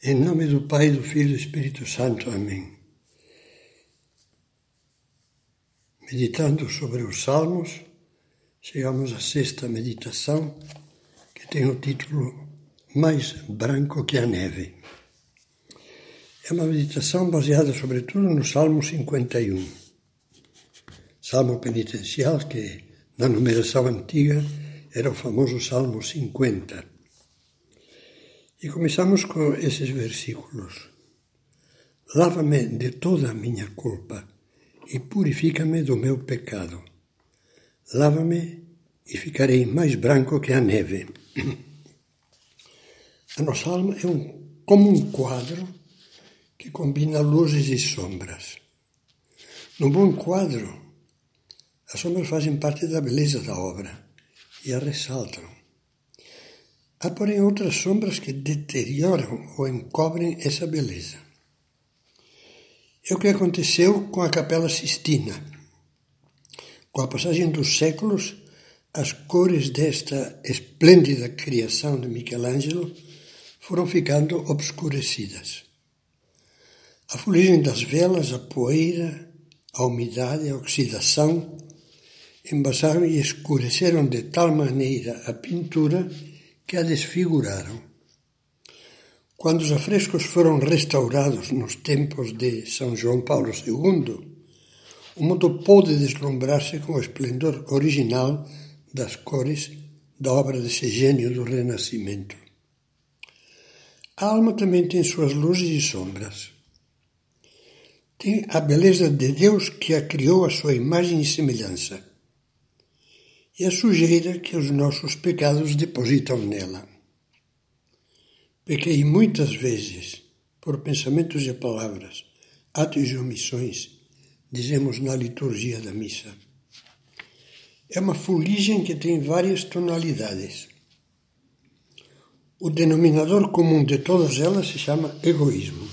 Em nome do Pai, do Filho e do Espírito Santo. Amém. Meditando sobre os Salmos, chegamos à sexta meditação, que tem o título Mais Branco que a Neve. É uma meditação baseada, sobretudo, no Salmo 51, salmo penitencial que, na numeração antiga, era o famoso Salmo 50 e começamos com esses versículos. Lava-me de toda a minha culpa e purifica-me do meu pecado. Lava-me e ficarei mais branco que a neve. A nossa alma é um, como um quadro que combina luzes e sombras. No bom quadro, as sombras fazem parte da beleza da obra e a ressaltam. Há, porém, outras sombras que deterioram ou encobrem essa beleza. É o que aconteceu com a Capela Sistina. Com a passagem dos séculos, as cores desta esplêndida criação de Michelangelo foram ficando obscurecidas. A fuligem das velas, a poeira, a umidade, a oxidação embaçaram e escureceram de tal maneira a pintura que a desfiguraram. Quando os afrescos foram restaurados nos tempos de São João Paulo II, o mundo pôde deslumbrar-se com o esplendor original das cores da obra desse gênio do Renascimento. A alma também tem suas luzes e sombras. Tem a beleza de Deus que a criou à sua imagem e semelhança e a sujeira que os nossos pecados depositam nela. Pequei muitas vezes, por pensamentos e palavras, atos e omissões, dizemos na liturgia da missa. É uma fuligem que tem várias tonalidades. O denominador comum de todas elas se chama egoísmo.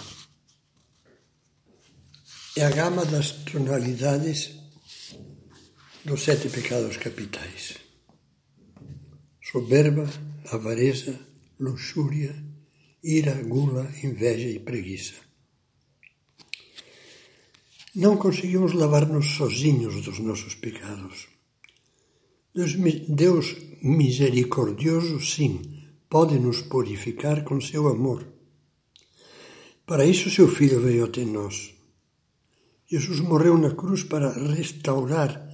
É a gama das tonalidades dos sete pecados capitais: soberba, avareza, luxúria, ira, gula, inveja e preguiça. Não conseguimos lavar-nos sozinhos dos nossos pecados. Deus misericordioso, sim, pode nos purificar com seu amor. Para isso, seu Filho veio até nós. Jesus morreu na cruz para restaurar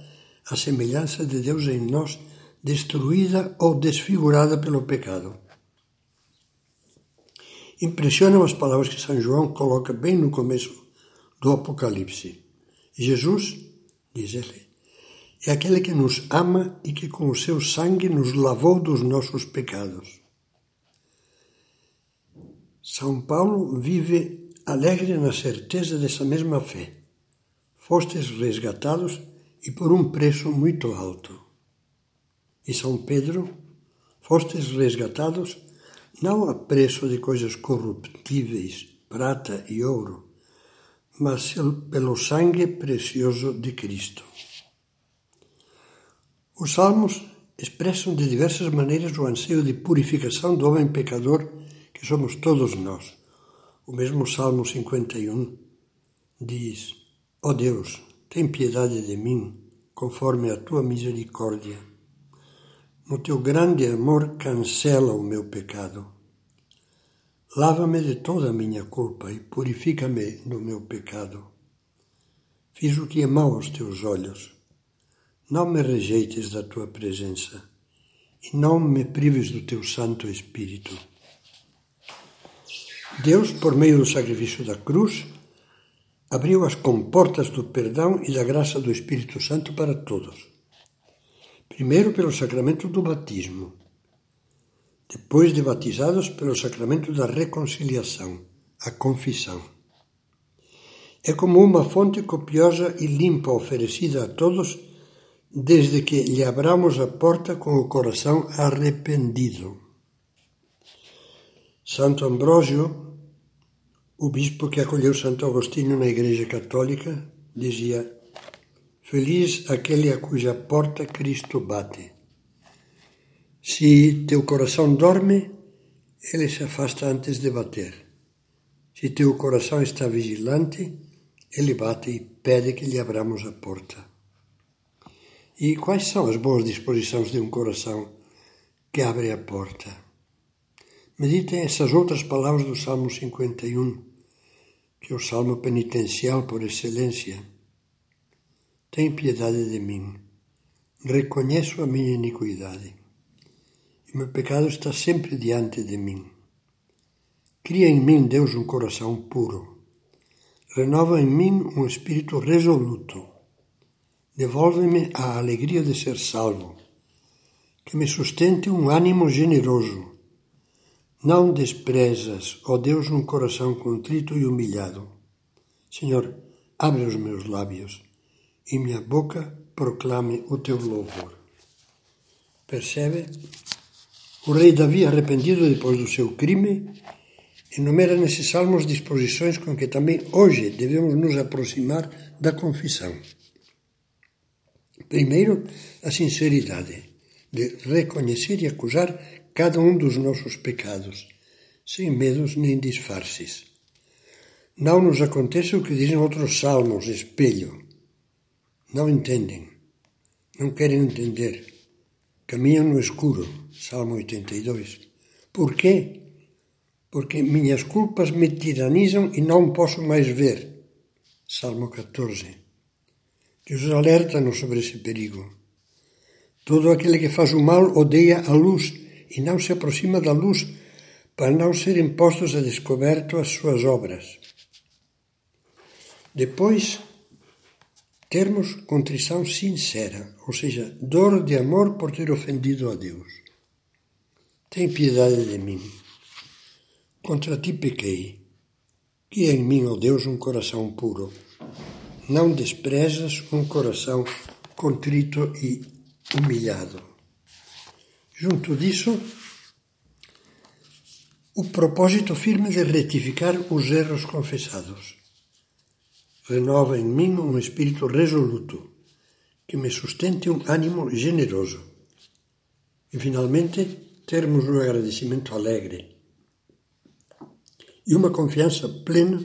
a semelhança de Deus em nós, destruída ou desfigurada pelo pecado. Impressionam as palavras que São João coloca bem no começo do Apocalipse. Jesus, diz ele, é aquele que nos ama e que com o seu sangue nos lavou dos nossos pecados. São Paulo vive alegre na certeza dessa mesma fé. Fostes resgatados e por um preço muito alto. E São Pedro, fostes resgatados não a preço de coisas corruptíveis, prata e ouro, mas pelo sangue precioso de Cristo. Os salmos expressam de diversas maneiras o anseio de purificação do homem pecador que somos todos nós. O mesmo Salmo 51 diz: Ó oh Deus, tem piedade de mim, conforme a tua misericórdia. No teu grande amor, cancela o meu pecado. Lava-me de toda a minha culpa e purifica-me do meu pecado. Fiz o que é mau aos teus olhos. Não me rejeites da tua presença e não me prives do teu Santo Espírito. Deus, por meio do sacrifício da cruz, abriu as comportas do perdão e da graça do Espírito Santo para todos. Primeiro pelo sacramento do batismo, depois de batizados pelo sacramento da reconciliação, a confissão. É como uma fonte copiosa e limpa oferecida a todos desde que lhe abramos a porta com o coração arrependido. Santo Ambrósio o bispo que acolheu Santo Agostinho na Igreja Católica dizia: Feliz aquele a cuja porta Cristo bate. Se teu coração dorme, ele se afasta antes de bater. Se teu coração está vigilante, ele bate e pede que lhe abramos a porta. E quais são as boas disposições de um coração que abre a porta? Meditem essas outras palavras do Salmo 51, que é o salmo penitencial por excelência. Tem piedade de mim. Reconheço a minha iniquidade. E meu pecado está sempre diante de mim. Cria em mim, Deus, um coração puro renova em mim um espírito resoluto. Devolve-me a alegria de ser salvo, que me sustente um ânimo generoso. Não desprezas, ó Deus, um coração contrito e humilhado. Senhor, abre os meus lábios e minha boca proclame o teu louvor. Percebe? O rei Davi, arrependido depois do seu crime, enumera nesses salmos disposições com que também hoje devemos nos aproximar da confissão. Primeiro, a sinceridade de reconhecer e acusar cada um dos nossos pecados, sem medos nem disfarces. Não nos acontece o que dizem outros salmos, espelho. Não entendem, não querem entender. Caminham no escuro, Salmo 82. Por quê? porque minhas culpas me tiranizam e não posso mais ver. Salmo 14. Jesus alerta-nos sobre esse perigo. Todo aquele que faz o mal odeia a luz e não se aproxima da luz para não serem postos a descoberto as suas obras. Depois, termos contrição sincera, ou seja, dor de amor por ter ofendido a Deus. Tem piedade de mim. Contra ti pequei. Que em mim, ó Deus, um coração puro. Não desprezas um coração contrito e humilhado. Junto disso, o propósito firme de retificar os erros confessados. Renova em mim um espírito resoluto, que me sustente um ânimo generoso. E, finalmente, termos um agradecimento alegre e uma confiança plena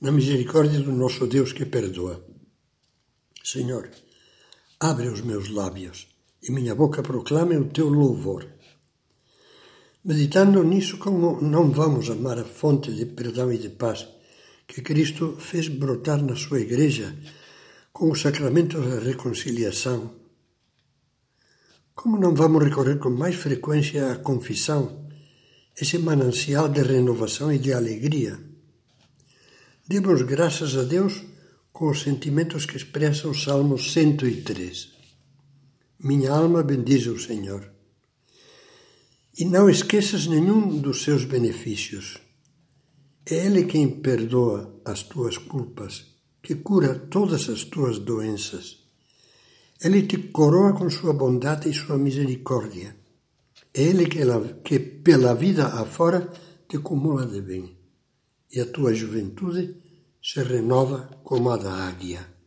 na misericórdia do nosso Deus que perdoa. Senhor, abre os meus lábios e minha boca proclame o teu louvor. Meditando nisso, como não vamos amar a fonte de perdão e de paz que Cristo fez brotar na sua igreja com o sacramento da reconciliação? Como não vamos recorrer com mais frequência à confissão esse manancial de renovação e de alegria. Demos graças a Deus com os sentimentos que expressa o Salmo 103. Minha alma bendiz o Senhor. E não esqueças nenhum dos seus benefícios. É Ele quem perdoa as tuas culpas, que cura todas as tuas doenças. Ele te coroa com sua bondade e sua misericórdia é Ele que, que pela vida afora te acumula de bem, e a tua juventude se renova como a da águia.